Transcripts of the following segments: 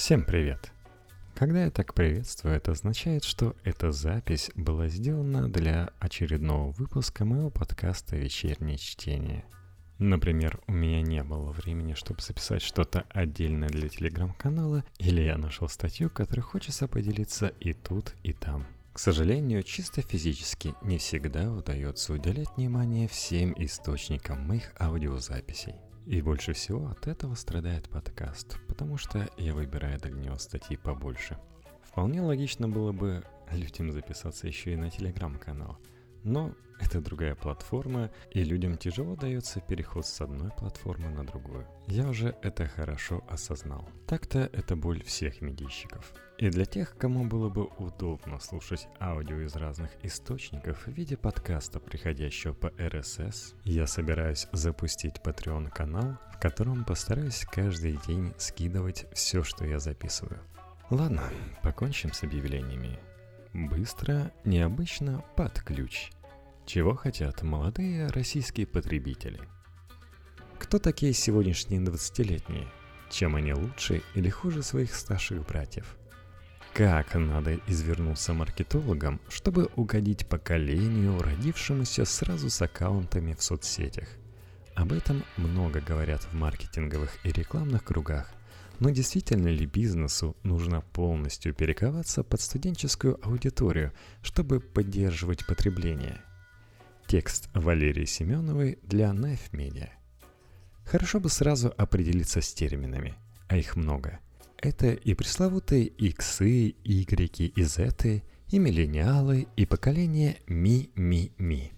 Всем привет! Когда я так приветствую, это означает, что эта запись была сделана для очередного выпуска моего подкаста «Вечернее чтение». Например, у меня не было времени, чтобы записать что-то отдельное для телеграм-канала, или я нашел статью, которой хочется поделиться и тут, и там. К сожалению, чисто физически не всегда удается уделять внимание всем источникам моих аудиозаписей. И больше всего от этого страдает подкаст, потому что я выбираю для него статьи побольше. Вполне логично было бы людям записаться еще и на телеграм-канал. Но это другая платформа, и людям тяжело дается переход с одной платформы на другую. Я уже это хорошо осознал. Так-то это боль всех медийщиков. И для тех, кому было бы удобно слушать аудио из разных источников в виде подкаста, приходящего по RSS, я собираюсь запустить Patreon канал, в котором постараюсь каждый день скидывать все, что я записываю. Ладно, покончим с объявлениями. Быстро, необычно, под ключ – чего хотят молодые российские потребители? Кто такие сегодняшние 20-летние? Чем они лучше или хуже своих старших братьев? Как надо извернуться маркетологам, чтобы угодить поколению, родившемуся сразу с аккаунтами в соцсетях? Об этом много говорят в маркетинговых и рекламных кругах. Но действительно ли бизнесу нужно полностью перековаться под студенческую аудиторию, чтобы поддерживать потребление – Текст Валерии Семеновой для Knife Media. Хорошо бы сразу определиться с терминами, а их много. Это и пресловутые иксы, игреки и зеты, и миллениалы, и поколение ми-ми-ми.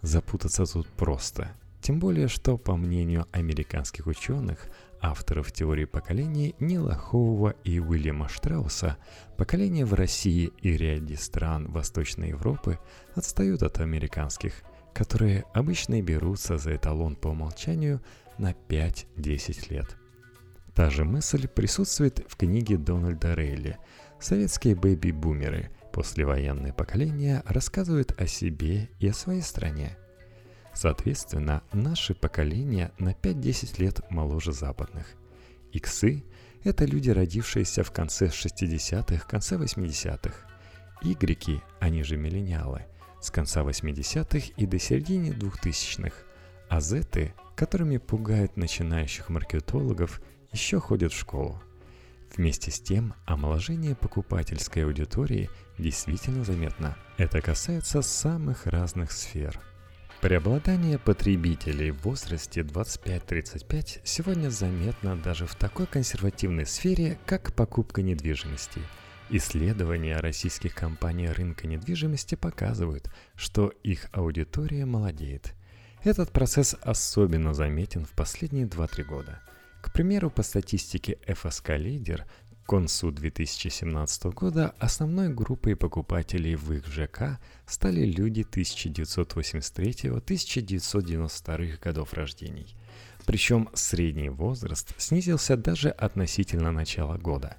Запутаться тут просто. Тем более, что, по мнению американских ученых, авторов теории поколений Нила Хоува и Уильяма Штрауса, поколения в России и ряде стран Восточной Европы отстают от американских, которые обычно берутся за эталон по умолчанию на 5-10 лет. Та же мысль присутствует в книге Дональда Рейли «Советские бэби-бумеры. Послевоенное поколение рассказывают о себе и о своей стране». Соответственно, наши поколения на 5-10 лет моложе западных. Иксы – это люди, родившиеся в конце 60-х, конце 80-х. Игреки, они же миллениалы, с конца 80-х и до середины 2000-х. А зеты, которыми пугают начинающих маркетологов, еще ходят в школу. Вместе с тем, омоложение покупательской аудитории действительно заметно. Это касается самых разных сфер – Преобладание потребителей в возрасте 25-35 сегодня заметно даже в такой консервативной сфере, как покупка недвижимости. Исследования российских компаний рынка недвижимости показывают, что их аудитория молодеет. Этот процесс особенно заметен в последние 2-3 года. К примеру, по статистике FSK Leader к концу 2017 года основной группой покупателей в их ЖК стали люди 1983-1992 годов рождений. Причем средний возраст снизился даже относительно начала года.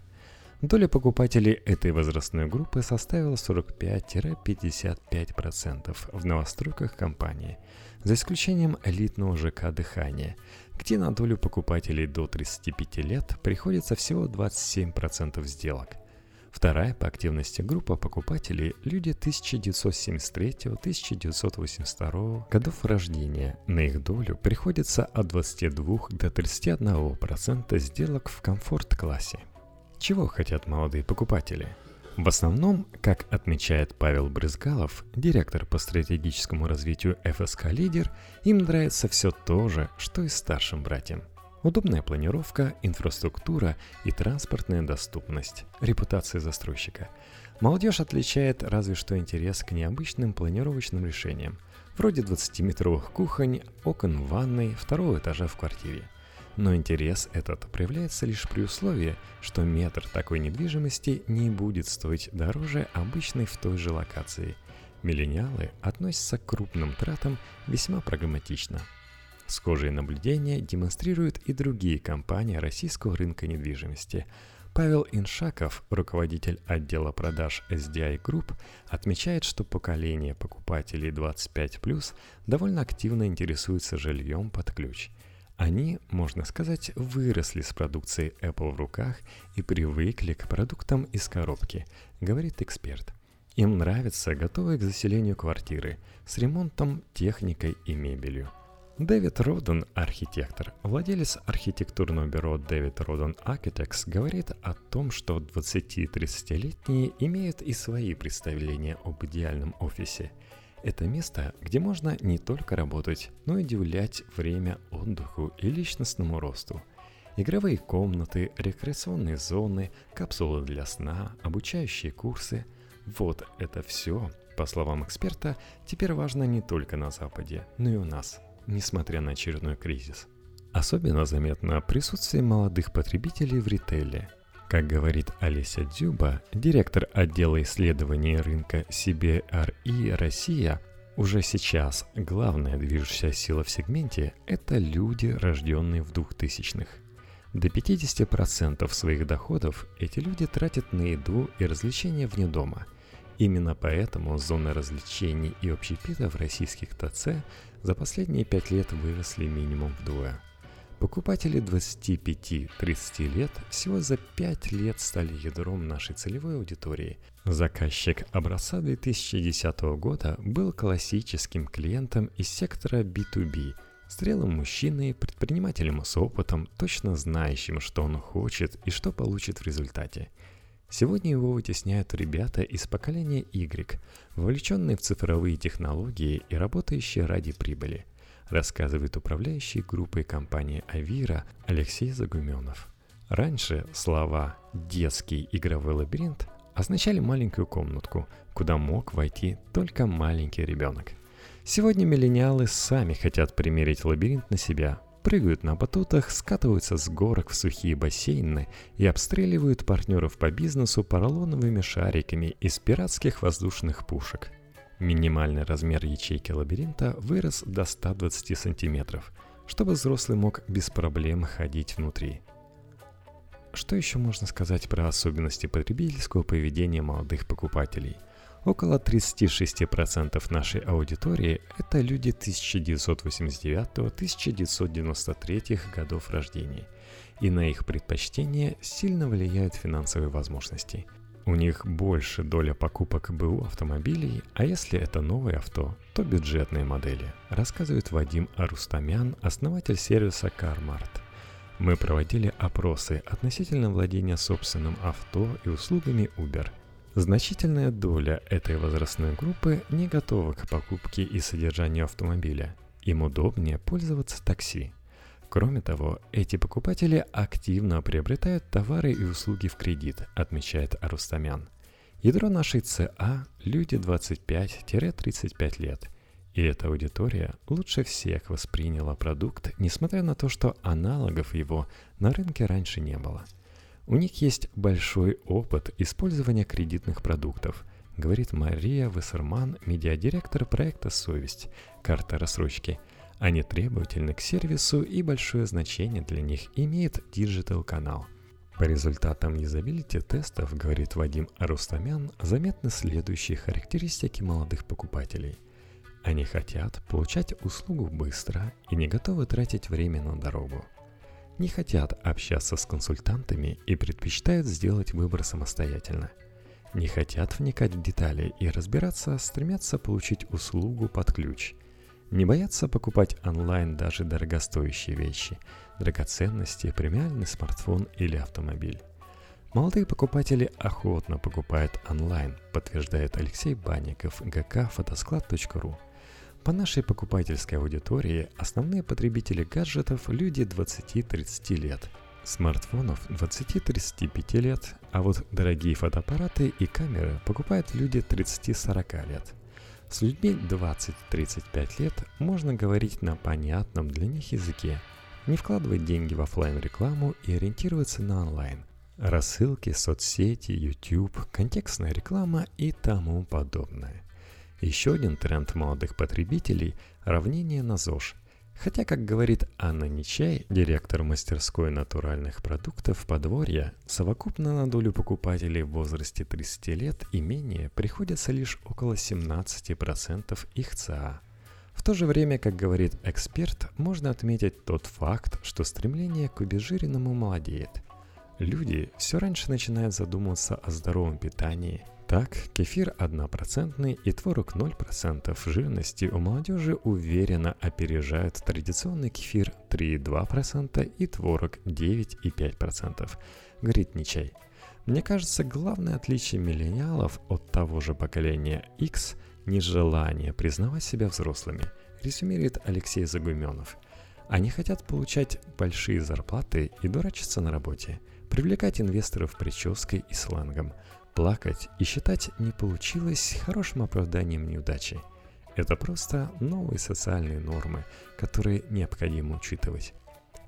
Доля покупателей этой возрастной группы составила 45-55% в новостройках компании, за исключением элитного ЖК «Дыхание», где на долю покупателей до 35 лет приходится всего 27% сделок. Вторая по активности группа покупателей – люди 1973-1982 годов рождения. На их долю приходится от 22 до 31% сделок в комфорт-классе. Чего хотят молодые покупатели – в основном, как отмечает Павел Брызгалов, директор по стратегическому развитию ФСК «Лидер», им нравится все то же, что и старшим братьям. Удобная планировка, инфраструктура и транспортная доступность, репутация застройщика. Молодежь отличает разве что интерес к необычным планировочным решениям, вроде 20-метровых кухонь, окон в ванной, второго этажа в квартире – но интерес этот проявляется лишь при условии, что метр такой недвижимости не будет стоить дороже обычной в той же локации. Миллениалы относятся к крупным тратам весьма прагматично. Схожие наблюдения демонстрируют и другие компании российского рынка недвижимости. Павел Иншаков, руководитель отдела продаж SDI Group, отмечает, что поколение покупателей 25+, довольно активно интересуется жильем под ключ – Они, можно сказать, выросли с продукцией Apple в руках и привыкли к продуктам из коробки, говорит эксперт. Им нравятся готовые к заселению квартиры с ремонтом, техникой и мебелью. Дэвид Роден, архитектор, владелец архитектурного бюро Дэвид Роден Architects, говорит о том, что 20-30-летние имеют и свои представления об идеальном офисе – это место, где можно не только работать, но и уделять время отдыху и личностному росту. Игровые комнаты, рекреационные зоны, капсулы для сна, обучающие курсы. Вот это все, по словам эксперта, теперь важно не только на Западе, но и у нас, несмотря на очередной кризис. Особенно заметно присутствие молодых потребителей в ритейле – как говорит Олеся Дзюба, директор отдела исследований рынка CBRE Россия, уже сейчас главная движущая сила в сегменте – это люди, рожденные в 2000-х. До 50% своих доходов эти люди тратят на еду и развлечения вне дома. Именно поэтому зоны развлечений и общепита в российских ТЦ за последние пять лет выросли минимум вдвое – Покупатели 25-30 лет всего за 5 лет стали ядром нашей целевой аудитории. Заказчик образца 2010 года был классическим клиентом из сектора B2B, зрелым мужчиной, предпринимателем с опытом, точно знающим, что он хочет и что получит в результате. Сегодня его вытесняют ребята из поколения Y, вовлеченные в цифровые технологии и работающие ради прибыли – рассказывает управляющий группой компании «Авира» Алексей Загуменов. Раньше слова «детский игровой лабиринт» означали маленькую комнатку, куда мог войти только маленький ребенок. Сегодня миллениалы сами хотят примерить лабиринт на себя, прыгают на батутах, скатываются с горок в сухие бассейны и обстреливают партнеров по бизнесу поролоновыми шариками из пиратских воздушных пушек – Минимальный размер ячейки лабиринта вырос до 120 сантиметров, чтобы взрослый мог без проблем ходить внутри. Что еще можно сказать про особенности потребительского поведения молодых покупателей? Около 36% нашей аудитории – это люди 1989-1993 годов рождения, и на их предпочтения сильно влияют финансовые возможности – у них больше доля покупок БУ автомобилей, а если это новые авто, то бюджетные модели, рассказывает Вадим Арустамян, основатель сервиса CarMart. Мы проводили опросы относительно владения собственным авто и услугами Uber. Значительная доля этой возрастной группы не готова к покупке и содержанию автомобиля. Им удобнее пользоваться такси – Кроме того, эти покупатели активно приобретают товары и услуги в кредит, отмечает Арустамян. Ядро нашей ЦА – люди 25-35 лет. И эта аудитория лучше всех восприняла продукт, несмотря на то, что аналогов его на рынке раньше не было. У них есть большой опыт использования кредитных продуктов, говорит Мария Вассерман, медиадиректор проекта «Совесть. Карта рассрочки», – они требовательны к сервису и большое значение для них имеет digital-канал. По результатам юзабилити тестов, говорит Вадим Арустамян, заметны следующие характеристики молодых покупателей. Они хотят получать услугу быстро и не готовы тратить время на дорогу. Не хотят общаться с консультантами и предпочитают сделать выбор самостоятельно. Не хотят вникать в детали и разбираться, стремятся получить услугу под ключ – не боятся покупать онлайн даже дорогостоящие вещи, драгоценности, премиальный смартфон или автомобиль. Молодые покупатели охотно покупают онлайн, подтверждает Алексей Банников, ГК фотосклад.ру. По нашей покупательской аудитории основные потребители гаджетов – люди 20-30 лет, смартфонов 20-35 лет, а вот дорогие фотоаппараты и камеры покупают люди 30-40 лет – с людьми 20-35 лет можно говорить на понятном для них языке, не вкладывать деньги в офлайн рекламу и ориентироваться на онлайн. Рассылки, соцсети, YouTube, контекстная реклама и тому подобное. Еще один тренд молодых потребителей – равнение на ЗОЖ – Хотя, как говорит Анна Нечай, директор мастерской натуральных продуктов подворья, совокупно на долю покупателей в возрасте 30 лет и менее приходится лишь около 17% их ЦА. В то же время, как говорит эксперт, можно отметить тот факт, что стремление к обезжиренному молодеет. Люди все раньше начинают задумываться о здоровом питании. Так, кефир 1% и творог 0% жирности у молодежи уверенно опережают традиционный кефир 3,2% и творог 9,5%, говорит Ничай. Мне кажется, главное отличие миллениалов от того же поколения X – нежелание признавать себя взрослыми, резюмирует Алексей Загуменов. Они хотят получать большие зарплаты и дурачиться на работе – привлекать инвесторов прической и сленгом, плакать и считать не получилось хорошим оправданием неудачи. Это просто новые социальные нормы, которые необходимо учитывать.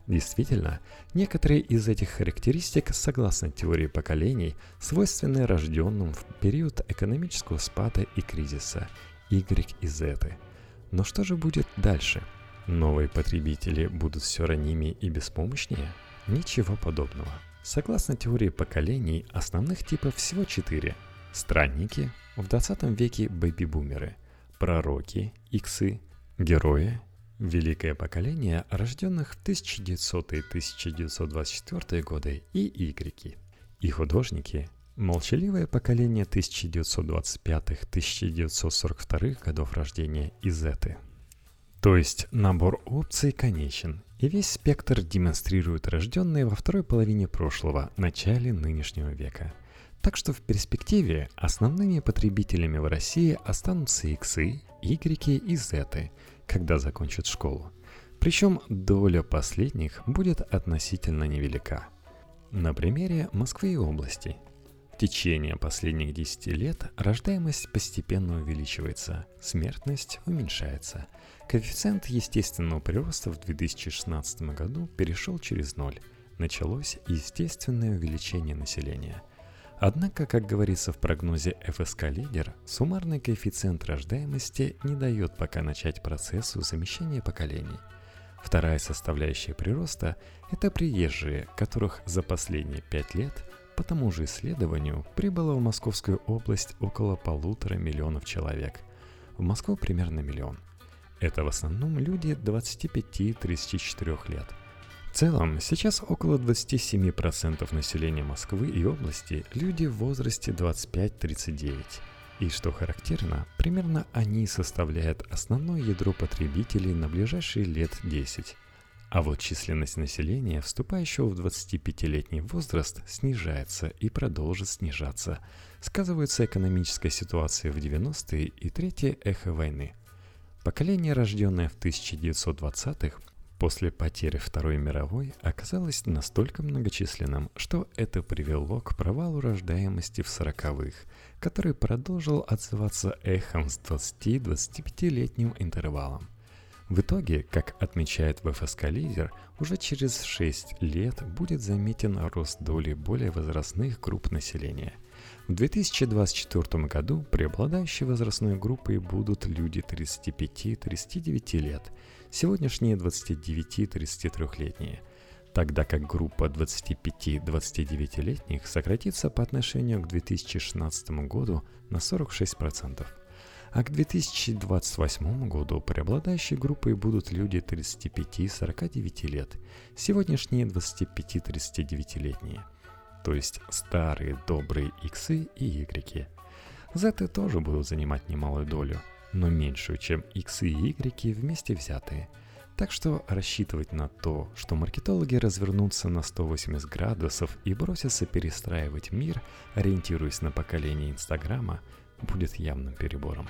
Действительно, некоторые из этих характеристик, согласно теории поколений, свойственны рожденным в период экономического спада и кризиса Y и Z. Но что же будет дальше? Новые потребители будут все раннее и беспомощнее? Ничего подобного. Согласно теории поколений, основных типов всего четыре. Странники, в 20 веке бэби-бумеры, пророки, иксы, герои, великое поколение рожденных в 1900 и 1924 годы и игреки, и художники, молчаливое поколение 1925-1942 годов рождения и зеты. То есть набор опций конечен, и весь спектр демонстрирует рожденные во второй половине прошлого, начале нынешнего века. Так что в перспективе основными потребителями в России останутся иксы, игреки и зеты, когда закончат школу. Причем доля последних будет относительно невелика. На примере Москвы и области – в течение последних 10 лет рождаемость постепенно увеличивается, смертность уменьшается. Коэффициент естественного прироста в 2016 году перешел через ноль. Началось естественное увеличение населения. Однако, как говорится в прогнозе ФСК «Лидер», суммарный коэффициент рождаемости не дает пока начать процессу замещения поколений. Вторая составляющая прироста – это приезжие, которых за последние пять лет по тому же исследованию прибыло в Московскую область около полутора миллионов человек. В Москву примерно миллион. Это в основном люди 25-34 лет. В целом, сейчас около 27% населения Москвы и области – люди в возрасте 25-39. И что характерно, примерно они составляют основное ядро потребителей на ближайшие лет 10. А вот численность населения, вступающего в 25-летний возраст, снижается и продолжит снижаться. Сказывается экономическая ситуация в 90-е и третье эхо войны. Поколение, рожденное в 1920-х, после потери Второй мировой, оказалось настолько многочисленным, что это привело к провалу рождаемости в 40-х, который продолжил отзываться эхом с 20-25-летним интервалом. В итоге, как отмечает ВФСК Лидер, уже через 6 лет будет заметен рост доли более возрастных групп населения. В 2024 году преобладающей возрастной группой будут люди 35-39 лет, сегодняшние 29-33-летние, тогда как группа 25-29-летних сократится по отношению к 2016 году на 46% а к 2028 году преобладающей группой будут люди 35-49 лет, сегодняшние 25-39-летние, то есть старые добрые иксы и игреки. Зеты тоже будут занимать немалую долю, но меньшую, чем иксы и игреки вместе взятые. Так что рассчитывать на то, что маркетологи развернутся на 180 градусов и бросятся перестраивать мир, ориентируясь на поколение Инстаграма, будет явным перебором.